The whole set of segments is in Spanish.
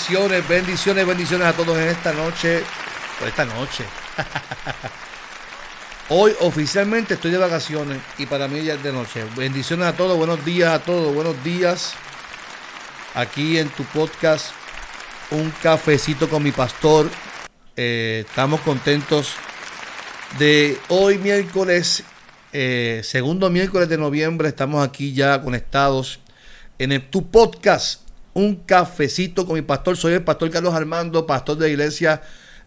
Bendiciones, bendiciones, bendiciones a todos en esta noche. Por esta noche. Hoy oficialmente estoy de vacaciones y para mí ya es de noche. Bendiciones a todos, buenos días a todos, buenos días. Aquí en tu podcast, un cafecito con mi pastor. Eh, estamos contentos de hoy miércoles, eh, segundo miércoles de noviembre. Estamos aquí ya conectados en el, tu podcast un cafecito con mi pastor. Soy el pastor Carlos Armando, pastor de la iglesia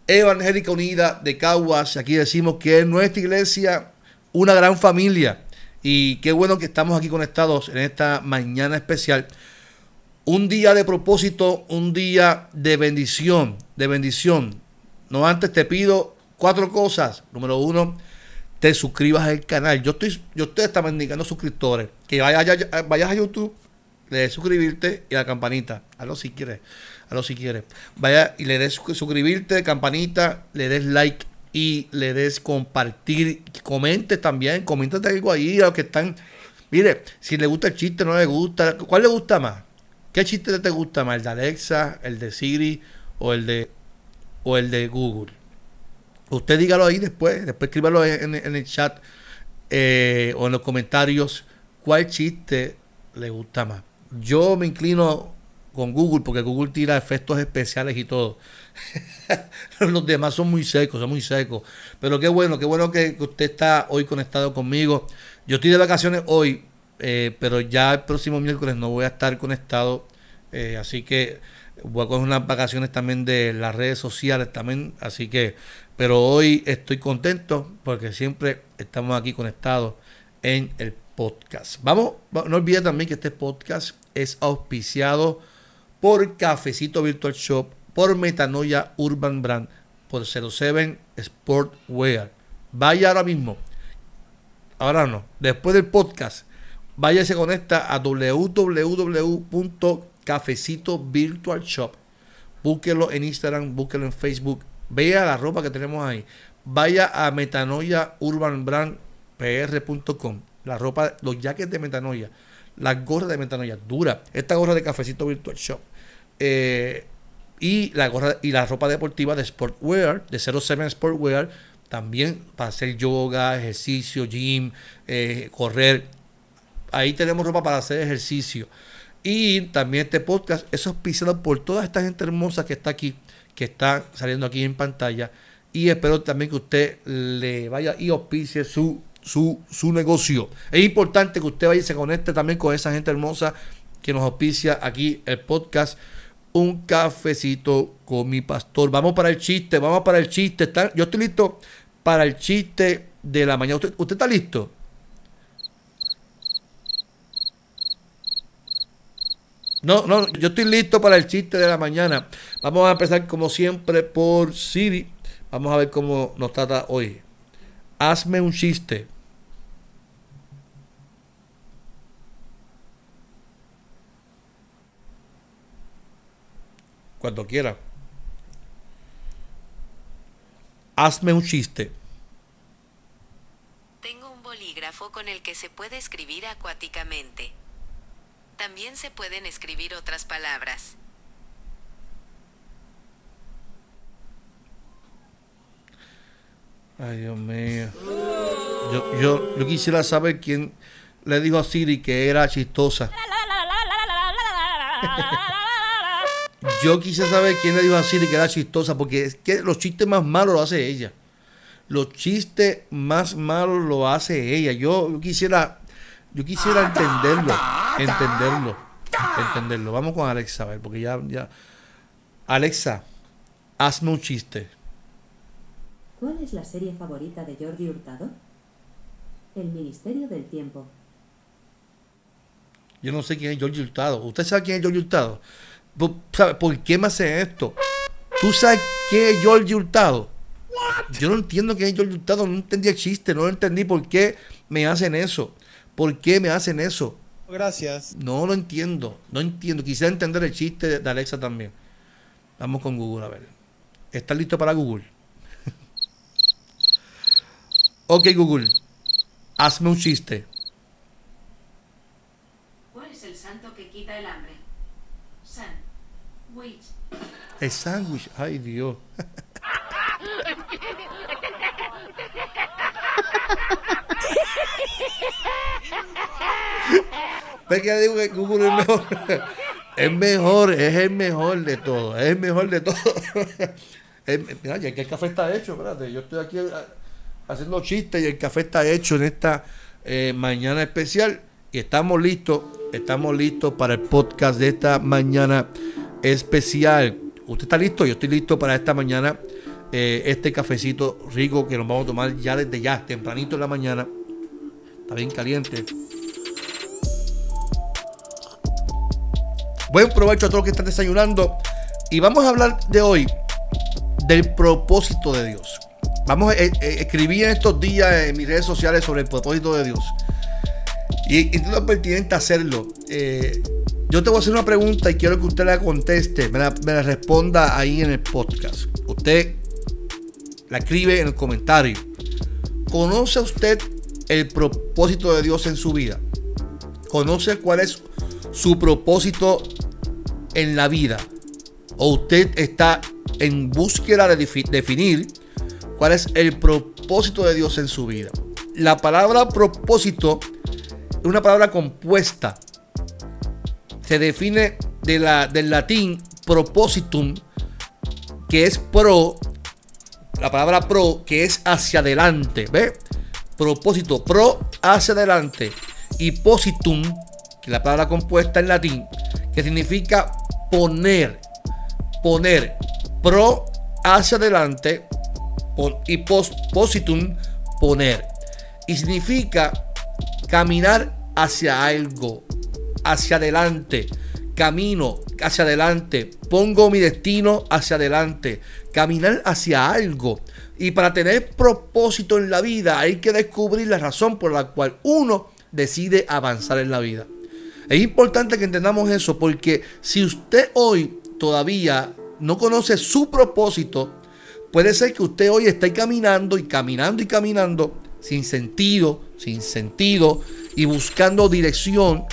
Evangélica Unida de Caguas. Aquí decimos que es nuestra iglesia una gran familia. Y qué bueno que estamos aquí conectados en esta mañana especial. Un día de propósito, un día de bendición, de bendición. No antes te pido cuatro cosas. Número uno, te suscribas al canal. Yo estoy, yo estoy hasta indicando suscriptores. Que vayas, vayas a YouTube de suscribirte y la campanita. Hazlo si quieres. Hazlo si quieres. Vaya y le des suscribirte, campanita, le des like y le des compartir. Comente también. Coméntate algo ahí a los que están. Mire, si le gusta el chiste, no le gusta. ¿Cuál le gusta más? ¿Qué chiste te gusta más? ¿El de Alexa, el de Siri o el de, o el de Google? Usted dígalo ahí después. Después escríbalo en, el chat eh, o en los comentarios. ¿Cuál chiste le gusta más? Yo me inclino con Google porque Google tira efectos especiales y todo. Los demás son muy secos, son muy secos. Pero qué bueno, qué bueno que, usted está hoy conectado conmigo. Yo estoy de vacaciones hoy, eh, pero ya el próximo miércoles no voy a estar conectado. Eh, así que voy a coger unas vacaciones también de las redes sociales también. Así que, pero hoy estoy contento porque siempre estamos aquí conectados en el podcast. Vamos, no olvide también que este podcast es auspiciado por Cafecito Virtual Shop, por Metanoia Urban Brand, por 07 Sportwear. Vaya ahora mismo, ahora no, después del podcast, vaya se conecta a www.cafecito Virtual Shop. Búsquelo en Instagram, búsquelo en Facebook, vea la ropa que tenemos ahí. Vaya a metanoia urban brand pr.com, la ropa, los jackets de metanoia las gorras de metanoia dura. Esta gorra de cafecito virtual shop. Eh, y la gorra y la ropa deportiva de Sportwear, de 07 Sportwear, también para hacer yoga, ejercicio, gym, eh, correr. Ahí tenemos ropa para hacer ejercicio. Y también este podcast es auspiciado por toda esta gente hermosa que está aquí, que está saliendo aquí en pantalla. Y espero también que usted le vaya y auspicie su su, su negocio. Es importante que usted vaya y se conecte también con esa gente hermosa que nos auspicia aquí el podcast. Un cafecito con mi pastor. Vamos para el chiste, vamos para el chiste. Yo estoy listo para el chiste de la mañana. ¿Usted, usted está listo? No, no, yo estoy listo para el chiste de la mañana. Vamos a empezar como siempre por Siri. Vamos a ver cómo nos trata hoy. Hazme un chiste. Cuando quiera. Hazme un chiste. Tengo un bolígrafo con el que se puede escribir acuáticamente. También se pueden escribir otras palabras. Ay, Dios mío. Yo, yo, yo quisiera saber quién le dijo a Siri que era chistosa. Yo quise saber quién le dijo a Siri que era chistosa, porque es que los chistes más malos lo hace ella. Los chistes más malos lo hace ella. Yo, quisiera, yo quisiera entenderlo, entenderlo, entenderlo. Vamos con Alexa, a ver, porque ya, ya. Alexa, hazme un chiste. ¿Cuál es la serie favorita de Jordi Hurtado? El Ministerio del Tiempo. Yo no sé quién es Jordi Hurtado. ¿Usted sabe quién es Jordi Hurtado? ¿Por qué me hace esto? ¿Tú sabes ¿Qué es George Hurtado? Yo no entiendo qué es George Hurtado, no entendí el chiste, no entendí por qué me hacen eso. ¿Por qué me hacen eso? Gracias. No lo entiendo, no entiendo. Quisiera entender el chiste de Alexa también. Vamos con Google a ver. ¿Estás listo para Google? ok, Google. Hazme un chiste. ¿Cuál es el santo que quita el hambre? San. Witch. El sándwich. Ay, Dios. ¿Ves que ya digo que Google es mejor? Es mejor, es el mejor de todo, es el mejor de todo. Ya que el café está hecho, espérate, yo estoy aquí ah, haciendo chistes y el café está hecho en esta eh, mañana especial y estamos listos, estamos listos para el podcast de esta mañana especial. ¿Usted está listo? Yo estoy listo para esta mañana, eh, este cafecito rico que nos vamos a tomar ya desde ya, tempranito en la mañana. Está bien caliente. Buen provecho a todos los que están desayunando. Y vamos a hablar de hoy del propósito de Dios. Vamos a eh, eh, escribir en estos días en mis redes sociales sobre el propósito de Dios. Y y es pertinente hacerlo. Eh, yo te voy a hacer una pregunta y quiero que usted la conteste, me la, me la responda ahí en el podcast. Usted la escribe en el comentario. ¿Conoce usted el propósito de Dios en su vida? ¿Conoce cuál es su propósito en la vida? ¿O usted está en búsqueda de defi- definir cuál es el propósito de Dios en su vida? La palabra propósito una palabra compuesta. Se define de la, del latín propositum, que es pro, la palabra pro, que es hacia adelante. ¿Ve? Propósito, pro hacia adelante. Y positum, que la palabra compuesta en latín, que significa poner. Poner. Pro hacia adelante. y pos, positum, poner. Y significa caminar hacia algo, hacia adelante, camino hacia adelante, pongo mi destino hacia adelante, caminar hacia algo. Y para tener propósito en la vida hay que descubrir la razón por la cual uno decide avanzar en la vida. Es importante que entendamos eso porque si usted hoy todavía no conoce su propósito, puede ser que usted hoy esté caminando y caminando y caminando sin sentido, sin sentido y buscando dirección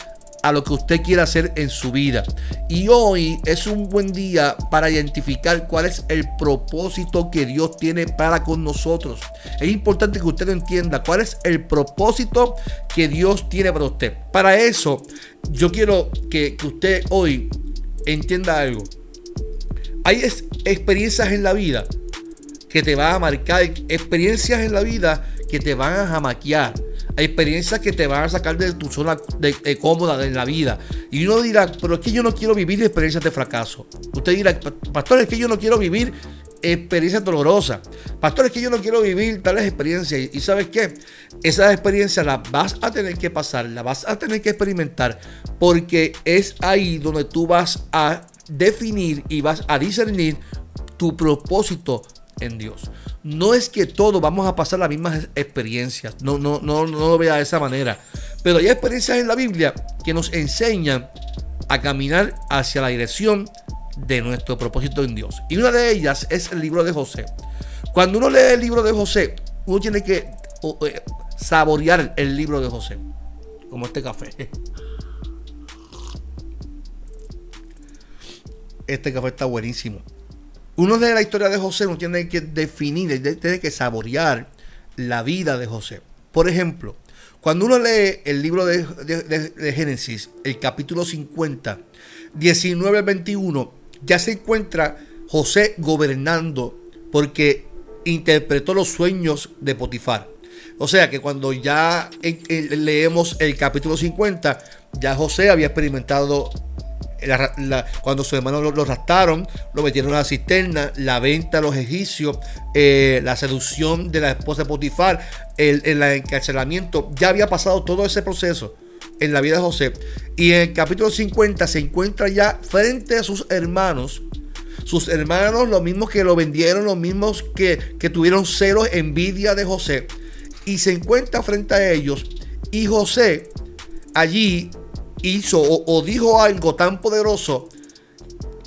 a lo que usted quiera hacer en su vida. Y hoy es un buen día para identificar cuál es el propósito que Dios tiene para con nosotros. Es importante que usted entienda cuál es el propósito que Dios tiene para usted. Para eso, yo quiero que, usted hoy entienda algo. Hay experiencias en la vida que te van a marcar, experiencias en la vida que te van a jamaquear. Experiencias que te van a sacar de tu zona de, de cómoda en la vida. Y uno dirá, pero es que yo no quiero vivir experiencias de fracaso. Usted dirá, pastor, es que yo no quiero vivir experiencias dolorosas. Pastor, es que yo no quiero vivir tales experiencias. Y, y sabes qué? Esas experiencias las vas a tener que pasar, las vas a tener que experimentar. Porque es ahí donde tú vas a definir y vas a discernir tu propósito en Dios. No es que todos vamos a pasar las mismas experiencias, no, no, no, no lo vea de esa manera. Pero hay experiencias en la Biblia que nos enseñan a caminar hacia la dirección de nuestro propósito en Dios. Y una de ellas es el libro de José. Cuando uno lee el libro de José, uno tiene que eh, saborear el libro de José, como este café. Este café está buenísimo. Uno de la historia de José, uno tiene que definir, tiene que saborear la vida de José. Por ejemplo, cuando uno lee el libro de, de- de- de Génesis, el capítulo 50, 19 al 21, ya se encuentra José gobernando porque interpretó los sueños de Potifar. O sea que cuando ya eh, eh, leemos el capítulo 50, ya José había experimentado cuando sus hermanos lo, lo raptaron, lo metieron a la cisterna, la venta a los egipcios, eh, la seducción de la esposa de Potifar, el, el encarcelamiento, ya había pasado todo ese proceso en la vida de José. Y en el capítulo 50 se encuentra ya frente a sus hermanos, sus hermanos, los mismos que lo vendieron, los mismos que, que tuvieron celos, envidia de José. Y se encuentra frente a ellos. Y José allí hizo o, dijo algo tan poderoso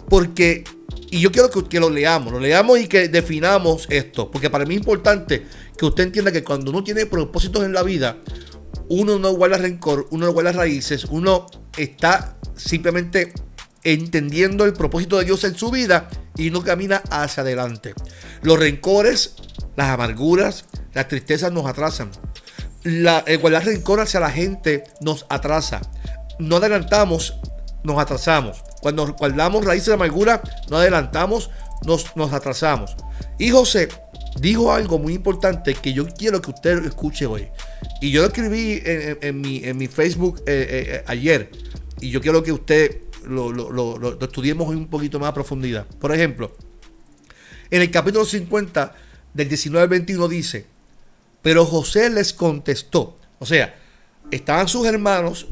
porque, y yo quiero que, lo leamos, lo leamos y que definamos esto, porque para mí es importante que usted entienda que cuando uno tiene propósitos en la vida, uno no guarda rencor, uno no guarda raíces, uno está simplemente entendiendo el propósito de Dios en su vida y no camina hacia adelante. Los rencores, las amarguras, las tristezas nos atrasan. La, el guardar rencor hacia la gente nos atrasa. No adelantamos, nos atrasamos. Cuando guardamos raíces de amargura, no adelantamos, nos, nos atrasamos. Y José dijo algo muy importante que yo quiero que usted escuche hoy. Y yo lo escribí en, mi, Facebook eh, eh, eh, ayer. Y yo quiero que usted lo, lo, estudiemos un poquito más a profundidad. Por ejemplo, en el capítulo 50 del 19 al 21 dice, pero José les contestó. O sea, estaban sus hermanos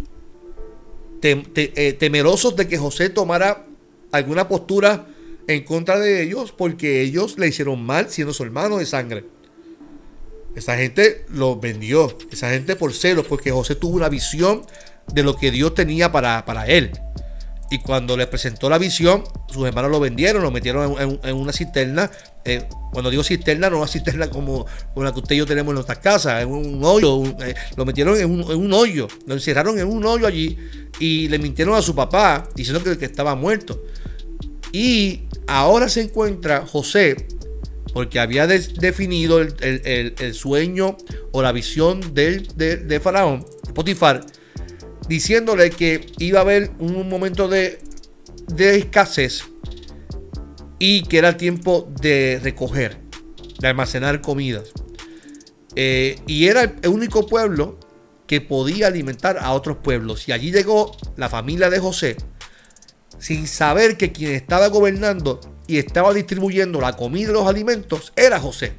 temerosos de que José tomara alguna postura en contra de ellos porque ellos le hicieron mal siendo su hermano de sangre. Esa gente lo vendió, esa gente por celos, porque José tuvo una visión de lo que Dios tenía para, para él. Y cuando le presentó la visión, sus hermanos lo vendieron, lo metieron en, una cisterna. Eh, cuando digo cisterna, no una cisterna como, la que usted y yo tenemos en nuestras casas, en un hoyo. Eh, lo metieron en un, hoyo, lo encerraron en un hoyo allí y le mintieron a su papá diciendo que, estaba muerto. Y ahora se encuentra José, porque había definido el, sueño o la visión de, de Faraón, Potifar, diciéndole que iba a haber un momento de, de escasez y que era tiempo de recoger, de almacenar comidas. Eh, y era el único pueblo que podía alimentar a otros pueblos. Y allí llegó la familia de José, sin saber que quien estaba gobernando y estaba distribuyendo la comida y los alimentos era José,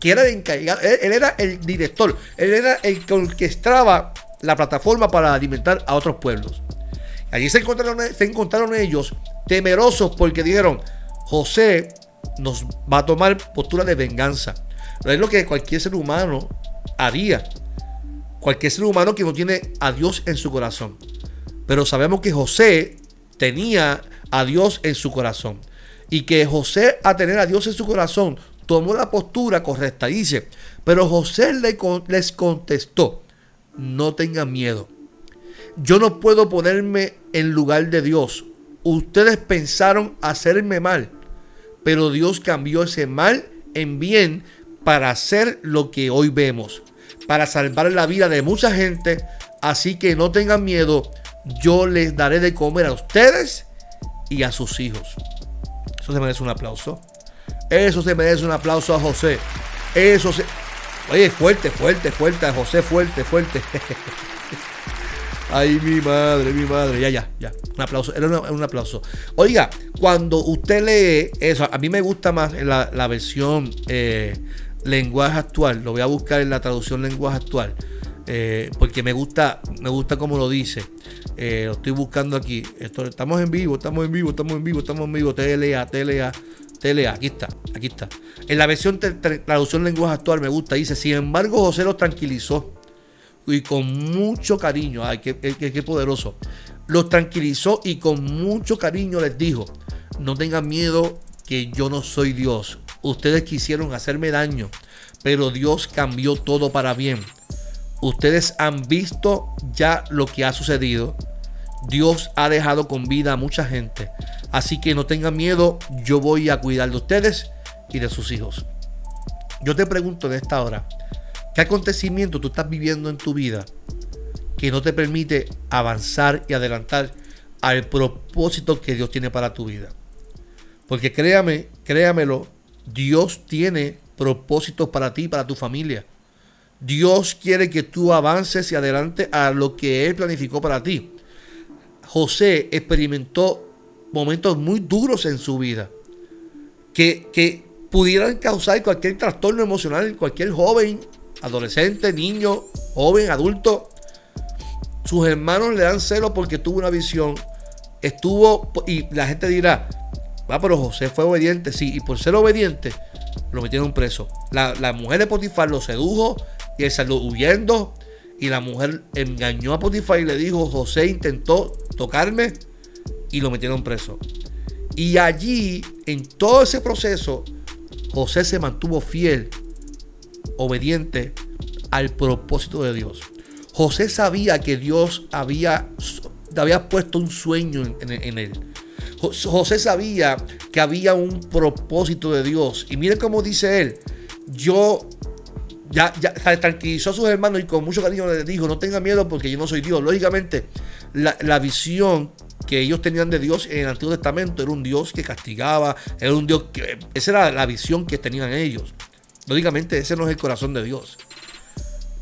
que era el encargado, él, era el director, él era el que orquestaba la plataforma para alimentar a otros pueblos. Allí se encontraron, se encontraron ellos temerosos porque dijeron, José nos va a tomar postura de venganza. es lo que cualquier ser humano haría. Cualquier ser humano que no tiene a Dios en su corazón. Pero sabemos que José tenía a Dios en su corazón. Y que José, a tener a Dios en su corazón, tomó la postura correcta. Dice, pero José les contestó, no tengan miedo. Yo no puedo ponerme en lugar de Dios. Ustedes pensaron hacerme mal, pero Dios cambió ese mal en bien para hacer lo que hoy vemos, para salvar la vida de mucha gente. Así que no tengan miedo, yo les daré de comer a ustedes y a sus hijos. Eso se merece un aplauso. Eso se merece un aplauso a José. Eso se... Oye, fuerte, fuerte, fuerte, José, fuerte, fuerte. Ay, mi madre, mi madre. Ya, ya, ya. Un aplauso. Era un aplauso. Oiga, cuando usted lee eso, a mí me gusta más la, versión eh, lenguaje actual. Lo voy a buscar en la traducción lenguaje actual. Eh, porque me gusta, me gusta como lo dice. Eh, lo estoy buscando aquí. Estamos en vivo, estamos en vivo, estamos en vivo, estamos en vivo. TLA, TLA. TLA, aquí está, aquí está. En la versión traducción lenguaje actual me gusta, dice, sin embargo José los tranquilizó y con mucho cariño, ay, qué, qué, poderoso, los tranquilizó y con mucho cariño les dijo, no tengan miedo que yo no soy Dios. Ustedes quisieron hacerme daño, pero Dios cambió todo para bien. Ustedes han visto ya lo que ha sucedido. Dios ha dejado con vida a mucha gente. Así que no tengan miedo, yo voy a cuidar de ustedes y de sus hijos. Yo te pregunto en esta hora, ¿qué acontecimiento tú estás viviendo en tu vida que no te permite avanzar y adelantar al propósito que Dios tiene para tu vida? Porque créame, créamelo, Dios tiene propósitos para ti para tu familia. Dios quiere que tú avances y adelante a lo que Él planificó para ti. José experimentó momentos muy duros en su vida que, que pudieran causar cualquier trastorno emocional en cualquier joven, adolescente, niño, joven, adulto. Sus hermanos le dan celo porque tuvo una visión. Estuvo, y la gente dirá, Ah, pero José fue obediente, sí, y por ser obediente lo metieron preso. La, la mujer de Potifar lo sedujo y él salió huyendo. Y la mujer engañó a Potifar y le dijo, José intentó tocarme y lo metieron preso. Y allí, en todo ese proceso, José se mantuvo fiel, obediente al propósito de Dios. José sabía que Dios había, había puesto un sueño en, él. José sabía que había un propósito de Dios. Y mire cómo dice él, yo ya, ya tranquilizó a sus hermanos y con mucho cariño les dijo, no tenga miedo porque yo no soy Dios. Lógicamente, la, la visión que ellos tenían de Dios en el Antiguo Testamento era un Dios que castigaba, era un Dios que... Esa era la visión que tenían ellos. Lógicamente ese no es el corazón de Dios.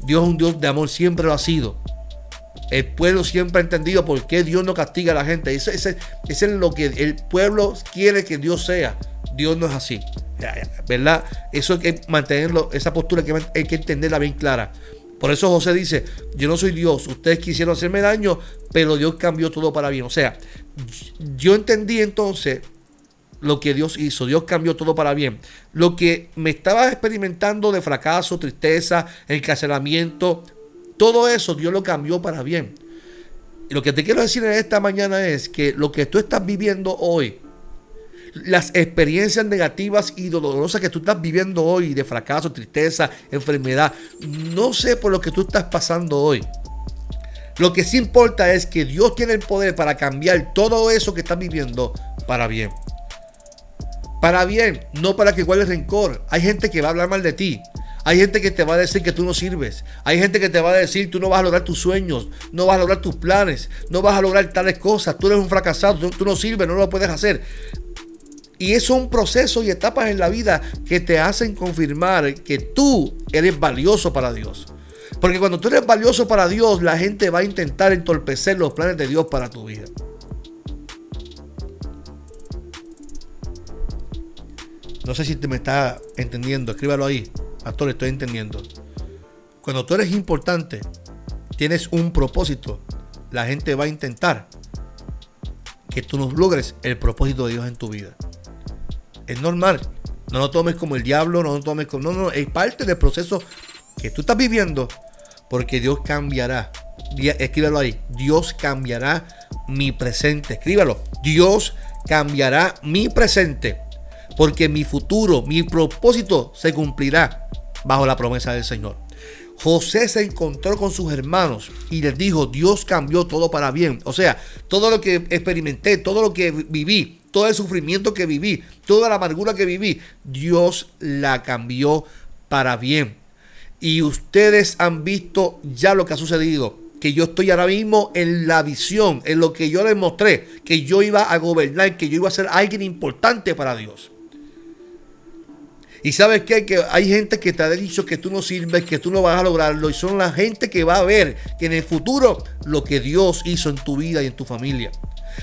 Dios es un Dios de amor, siempre lo ha sido. El pueblo siempre ha entendido por qué Dios no castiga a la gente. Eso, ese, es lo que el pueblo quiere que Dios sea. Dios no es así. ¿Verdad? Eso hay que mantenerlo, esa postura hay que, hay que entenderla bien clara. Por eso José dice, yo no soy Dios, ustedes quisieron hacerme daño, pero Dios cambió todo para bien. O sea, yo entendí entonces lo que Dios hizo, Dios cambió todo para bien. Lo que me estaba experimentando de fracaso, tristeza, encarcelamiento, todo eso Dios lo cambió para bien. Y lo que te quiero decir en esta mañana es que lo que tú estás viviendo hoy, las experiencias negativas y dolorosas que tú estás viviendo hoy, de fracaso, tristeza, enfermedad, no sé por lo que tú estás pasando hoy. Lo que sí importa es que Dios tiene el poder para cambiar todo eso que estás viviendo para bien. Para bien, no para que guardes rencor. Hay gente que va a hablar mal de ti. Hay gente que te va a decir que tú no sirves. Hay gente que te va a decir tú no vas a lograr tus sueños, no vas a lograr tus planes, no vas a lograr tales cosas. Tú eres un fracasado, tú, tú no sirves, no lo puedes hacer. Y es un proceso y etapas en la vida que te hacen confirmar que tú eres valioso para Dios. Porque cuando tú eres valioso para Dios, la gente va a intentar entorpecer los planes de Dios para tu vida. No sé si te me está entendiendo, escríbalo ahí. Pastor, estoy entendiendo. Cuando tú eres importante, tienes un propósito, la gente va a intentar que tú no logres el propósito de Dios en tu vida. Es normal. No lo tomes como el diablo, no lo tomes como... No, no, es parte del proceso que tú estás viviendo porque Dios cambiará. Escríbelo ahí. Dios cambiará mi presente. Escríbalo. Dios cambiará mi presente. Porque mi futuro, mi propósito se cumplirá bajo la promesa del Señor. José se encontró con sus hermanos y les dijo, Dios cambió todo para bien. O sea, todo lo que experimenté, todo lo que viví, todo el sufrimiento que viví, toda la amargura que viví, Dios la cambió para bien. Y ustedes han visto ya lo que ha sucedido. Que yo estoy ahora mismo en la visión, en lo que yo les mostré, que yo iba a gobernar, que yo iba a ser alguien importante para Dios. Y sabes? Que hay gente que te ha dicho que tú no sirves, que tú no vas a lograrlo. Y son la gente que va a ver que en el futuro lo que Dios hizo en tu vida y en tu familia.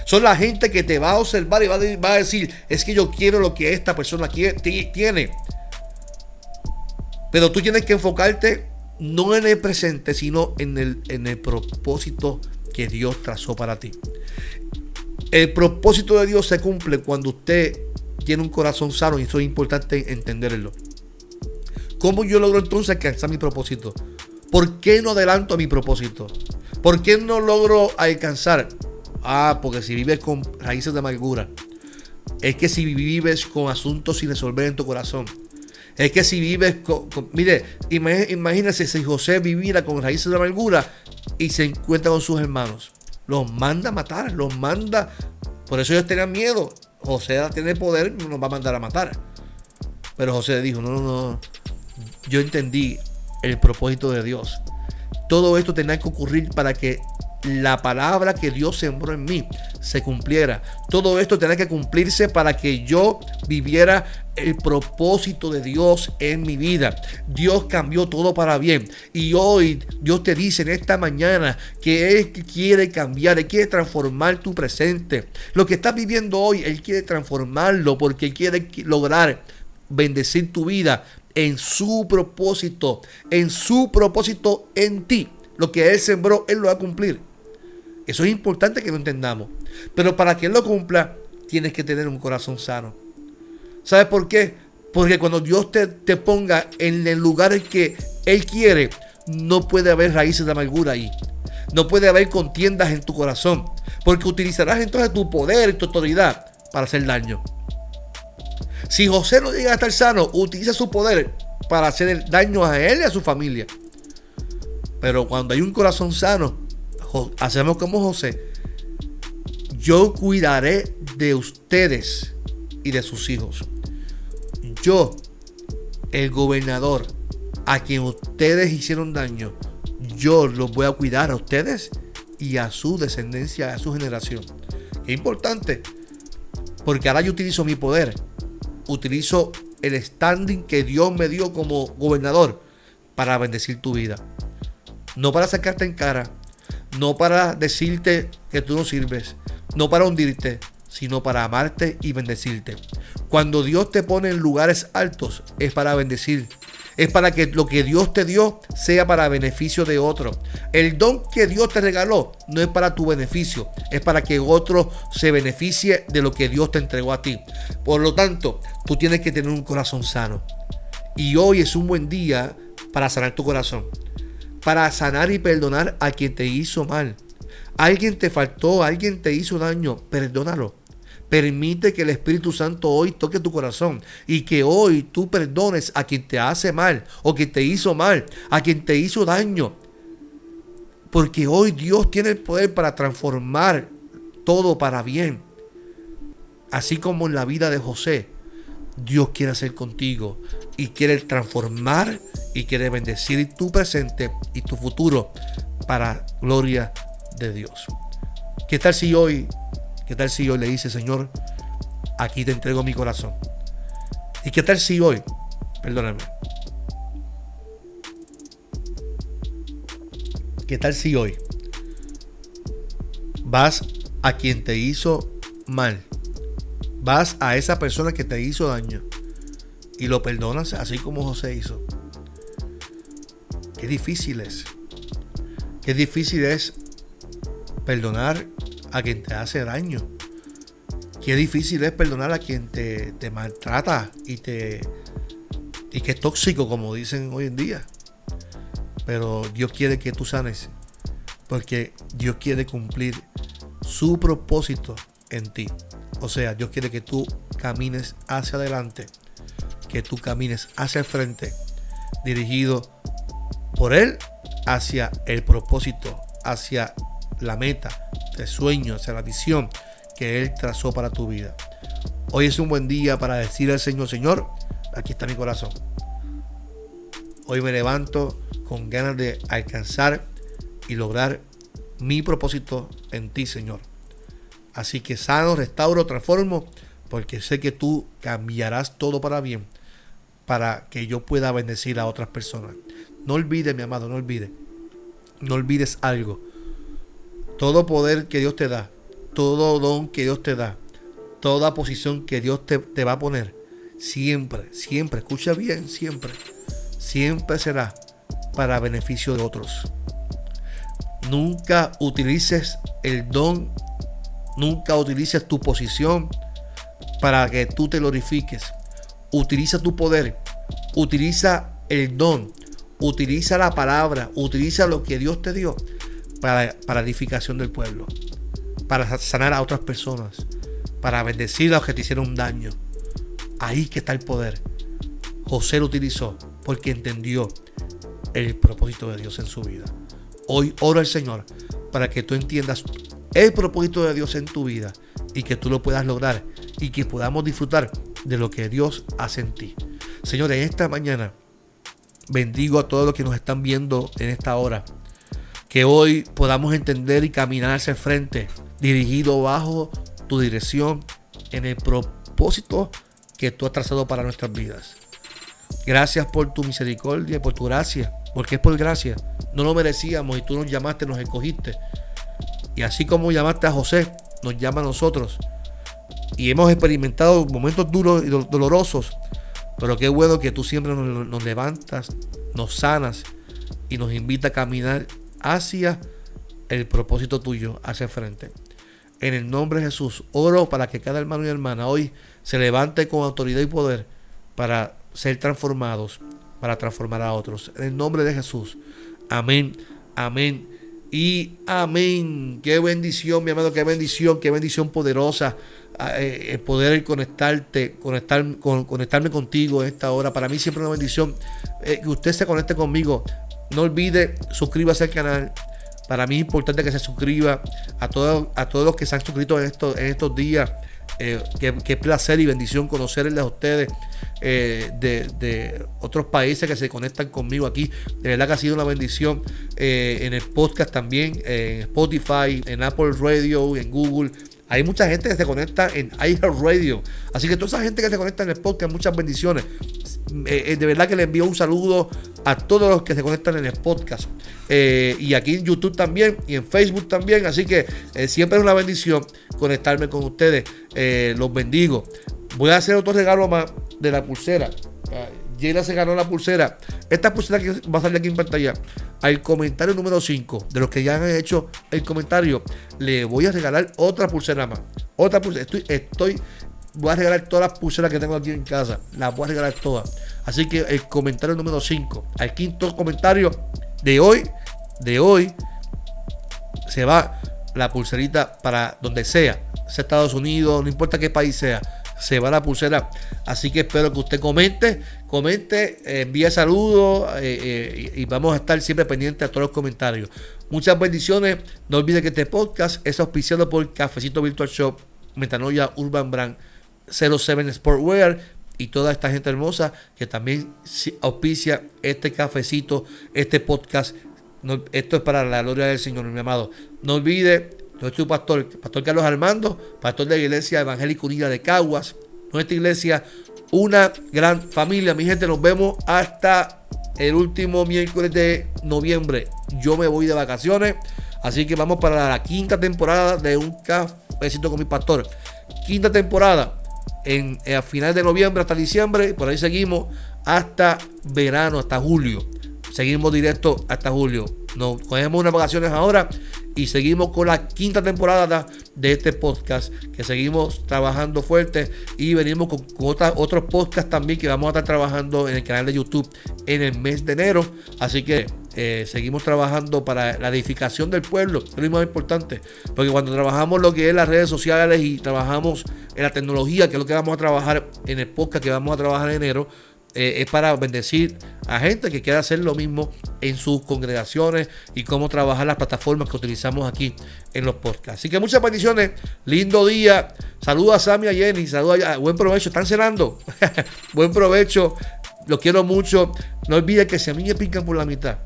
Son la gente que te va a observar y va a, decir, es que yo quiero lo que esta persona tiene. Pero tú tienes que enfocarte no en el presente, sino en el, en el propósito que Dios trazó para ti. El propósito de Dios se cumple cuando usted tiene un corazón sano y eso es importante entenderlo. ¿Cómo yo logro entonces alcanzar mi propósito? ¿Por qué no adelanto a mi propósito? ¿Por qué no logro alcanzar? Ah, porque si vives con raíces de amargura, es que si vives con asuntos sin resolver en tu corazón, es que si vives con, mire, imagínese si José viviera con raíces de amargura y se encuentra con sus hermanos, los manda a matar, los manda, por eso ellos tenían miedo. José tiene poder, nos va a mandar a matar. Pero José dijo, no, no, no, yo entendí el propósito de Dios. Todo esto tenía que ocurrir para que la palabra que Dios sembró en mí se cumpliera. Todo esto tenía que cumplirse para que yo viviera el propósito de Dios en mi vida. Dios cambió todo para bien. Y hoy Dios te dice en esta mañana que Él quiere cambiar, Él quiere transformar tu presente. Lo que estás viviendo hoy, Él quiere transformarlo porque Él quiere lograr bendecir tu vida en su propósito, en su propósito en ti. Lo que Él sembró, Él lo va a cumplir. Eso es importante que lo entendamos. Pero para que lo cumpla, tienes que tener un corazón sano. ¿Sabes por qué? Porque cuando Dios te, te ponga en el lugar que Él quiere, no puede haber raíces de amargura ahí. No puede haber contiendas en tu corazón. Porque utilizarás entonces tu poder y tu autoridad para hacer daño. Si José no llega a estar sano, utiliza su poder para hacer daño a él y a su familia. Pero cuando hay un corazón sano, hacemos como José. Yo cuidaré de ustedes y de sus hijos. Yo, el gobernador, a quien ustedes hicieron daño, yo los voy a cuidar a ustedes y a su descendencia, a su generación. Es importante, porque ahora yo utilizo mi poder, utilizo el standing que Dios me dio como gobernador para bendecir tu vida. No para sacarte en cara, no para decirte que tú no sirves, no para hundirte, sino para amarte y bendecirte. Cuando Dios te pone en lugares altos es para bendecir es para que lo que Dios te dio sea para beneficio de otro. El don que Dios te regaló no es para tu beneficio, es para que otro se beneficie de lo que Dios te entregó a ti. Por lo tanto, tú tienes que tener un corazón sano. Y hoy es un buen día para sanar tu corazón. Para sanar y perdonar a quien te hizo mal. Alguien te faltó, alguien te hizo daño, perdónalo. Permite que el Espíritu Santo hoy toque tu corazón y que hoy tú perdones a quien te hace mal o quien te hizo mal, a quien te hizo daño. Porque hoy Dios tiene el poder para transformar todo para bien. Así como en la vida de José, Dios quiere hacer contigo y quiere transformar y quiere bendecir tu presente y tu futuro para gloria de Dios. ¿Qué tal si hoy ¿Qué tal si hoy le dice, Señor, aquí te entrego mi corazón? ¿Y qué tal si hoy, perdóname, qué tal si hoy vas a quien te hizo mal? Vas a esa persona que te hizo daño y lo perdonas así como José hizo. Qué difícil es. Qué difícil es perdonar a quien te hace daño. Qué difícil es perdonar a quien te, maltrata y te y que es tóxico, como dicen hoy en día. Pero Dios quiere que tú sanes. Porque Dios quiere cumplir su propósito en ti. O sea, Dios quiere que tú camines hacia adelante. Que tú camines hacia el frente. Dirigido por Él hacia el propósito. Hacia la meta, el sueño, hacia la visión que Él trazó para tu vida. Hoy es un buen día para decir al Señor, Señor, aquí está mi corazón. Hoy me levanto con ganas de alcanzar y lograr mi propósito en ti, Señor. Así que sano, restauro, transformo, porque sé que tú cambiarás todo para bien, para que yo pueda bendecir a otras personas. No olvides, mi amado, no olvides. No olvides algo todo poder que Dios te da, todo don que Dios te da, toda posición que Dios te, te va a poner, siempre, siempre, escucha bien, siempre, siempre será para beneficio de otros. Nunca utilices el don, nunca utilices tu posición para que tú te glorifiques. Utiliza tu poder, utiliza el don, utiliza la palabra, utiliza lo que Dios te dio para, edificación del pueblo, para sanar a otras personas, para bendecir a los que te hicieron daño. Ahí que está el poder. José lo utilizó porque entendió el propósito de Dios en su vida. Hoy oro al Señor para que tú entiendas el propósito de Dios en tu vida y que tú lo puedas lograr y que podamos disfrutar de lo que Dios hace en ti. Señor, en esta mañana bendigo a todos los que nos están viendo en esta hora que hoy podamos entender y caminar hacia el frente, dirigido bajo tu dirección en el propósito que tú has trazado para nuestras vidas. Gracias por tu misericordia y por tu gracia, porque es por gracia. No lo merecíamos y tú nos llamaste, nos escogiste. Y así como llamaste a José, nos llama a nosotros. Y hemos experimentado momentos duros y dolorosos, pero qué bueno que tú siempre nos, levantas, nos sanas y nos invita a caminar hacia el propósito tuyo, hacia frente. En el nombre de Jesús, oro para que cada hermano y hermana hoy se levante con autoridad y poder para ser transformados, para transformar a otros. En el nombre de Jesús. Amén, amén y amén. Qué bendición, mi amado, qué bendición, qué bendición poderosa. Ah, eh, el poder conectarte, conectar, con, conectarme contigo en esta hora. Para mí siempre una bendición eh, que usted se conecte conmigo. No olvide suscríbase al canal. Para mí es importante que se suscriba a todos, a todos los que se han suscrito en estos, en estos días. Eh, qué, placer y bendición conocerles a ustedes eh, de, otros países que se conectan conmigo aquí. De verdad que ha sido una bendición eh, en el podcast también, en Spotify, en Apple Radio, en Google. Hay mucha gente que se conecta en iHeartRadio. Así que toda esa gente que se conecta en el podcast, muchas bendiciones. Eh, eh, de verdad que le envío un saludo a todos los que se conectan en el podcast. Eh, y aquí en YouTube también y en Facebook también. Así que siempre es una bendición conectarme con ustedes. los bendigo. Voy a hacer otro regalo más de la pulsera. Jayla se ganó la pulsera. Esta pulsera que va a salir aquí en pantalla. Al comentario número 5 de los que ya han hecho el comentario, le voy a regalar otra pulsera más. Otra pulsera. Estoy, estoy voy a regalar todas las pulseras que tengo aquí en casa. Las voy a regalar todas. Así que el comentario número 5, al quinto comentario de hoy, de hoy, se va la pulserita para donde sea. Sea Estados Unidos, no importa qué país sea. Se va la pulsera. Así que espero que usted comente, comente, envíe saludos eh, eh, y vamos a estar siempre pendientes a todos los comentarios. Muchas bendiciones. No olvide que este podcast es auspiciado por Cafecito Virtual Shop, Metanoia Urban Brand 07 Sportwear y toda esta gente hermosa que también auspicia este cafecito, este podcast. esto es para la gloria del Señor, mi amado. No olvide, yo soy tu pastor, Pastor Carlos Armando, pastor de la Iglesia Evangélica Unida de Caguas. Nuestra iglesia, una gran familia. Mi gente, nos vemos hasta el último miércoles de noviembre. Yo me voy de vacaciones, así que vamos para la quinta temporada de Un Cafecito con mi pastor. Quinta temporada en, a finales de noviembre hasta diciembre, por ahí seguimos hasta verano, hasta julio. Seguimos directo hasta julio. Nos cogemos unas vacaciones ahora y seguimos con la quinta temporada de este podcast, que seguimos trabajando fuerte y venimos con, otros podcasts también que vamos a estar trabajando en el canal de YouTube en el mes de enero. Así que eh, seguimos trabajando para la edificación del pueblo, es lo más importante, porque cuando trabajamos lo que es las redes sociales y trabajamos en la tecnología, que es lo que vamos a trabajar en el podcast que vamos a trabajar en enero, eh, es para bendecir a gente que quiera hacer lo mismo en sus congregaciones y cómo trabajar las plataformas que utilizamos aquí en los podcasts. Así que muchas bendiciones, lindo día. Saludos a Sammy y a Jenny, saludos a, buen provecho. ¿Están cenando? buen provecho, los quiero mucho. No olviden que si a mí me pican por la mitad,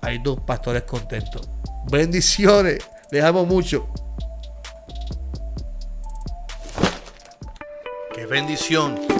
hay dos pastores contentos. Bendiciones, les amo mucho. Qué bendición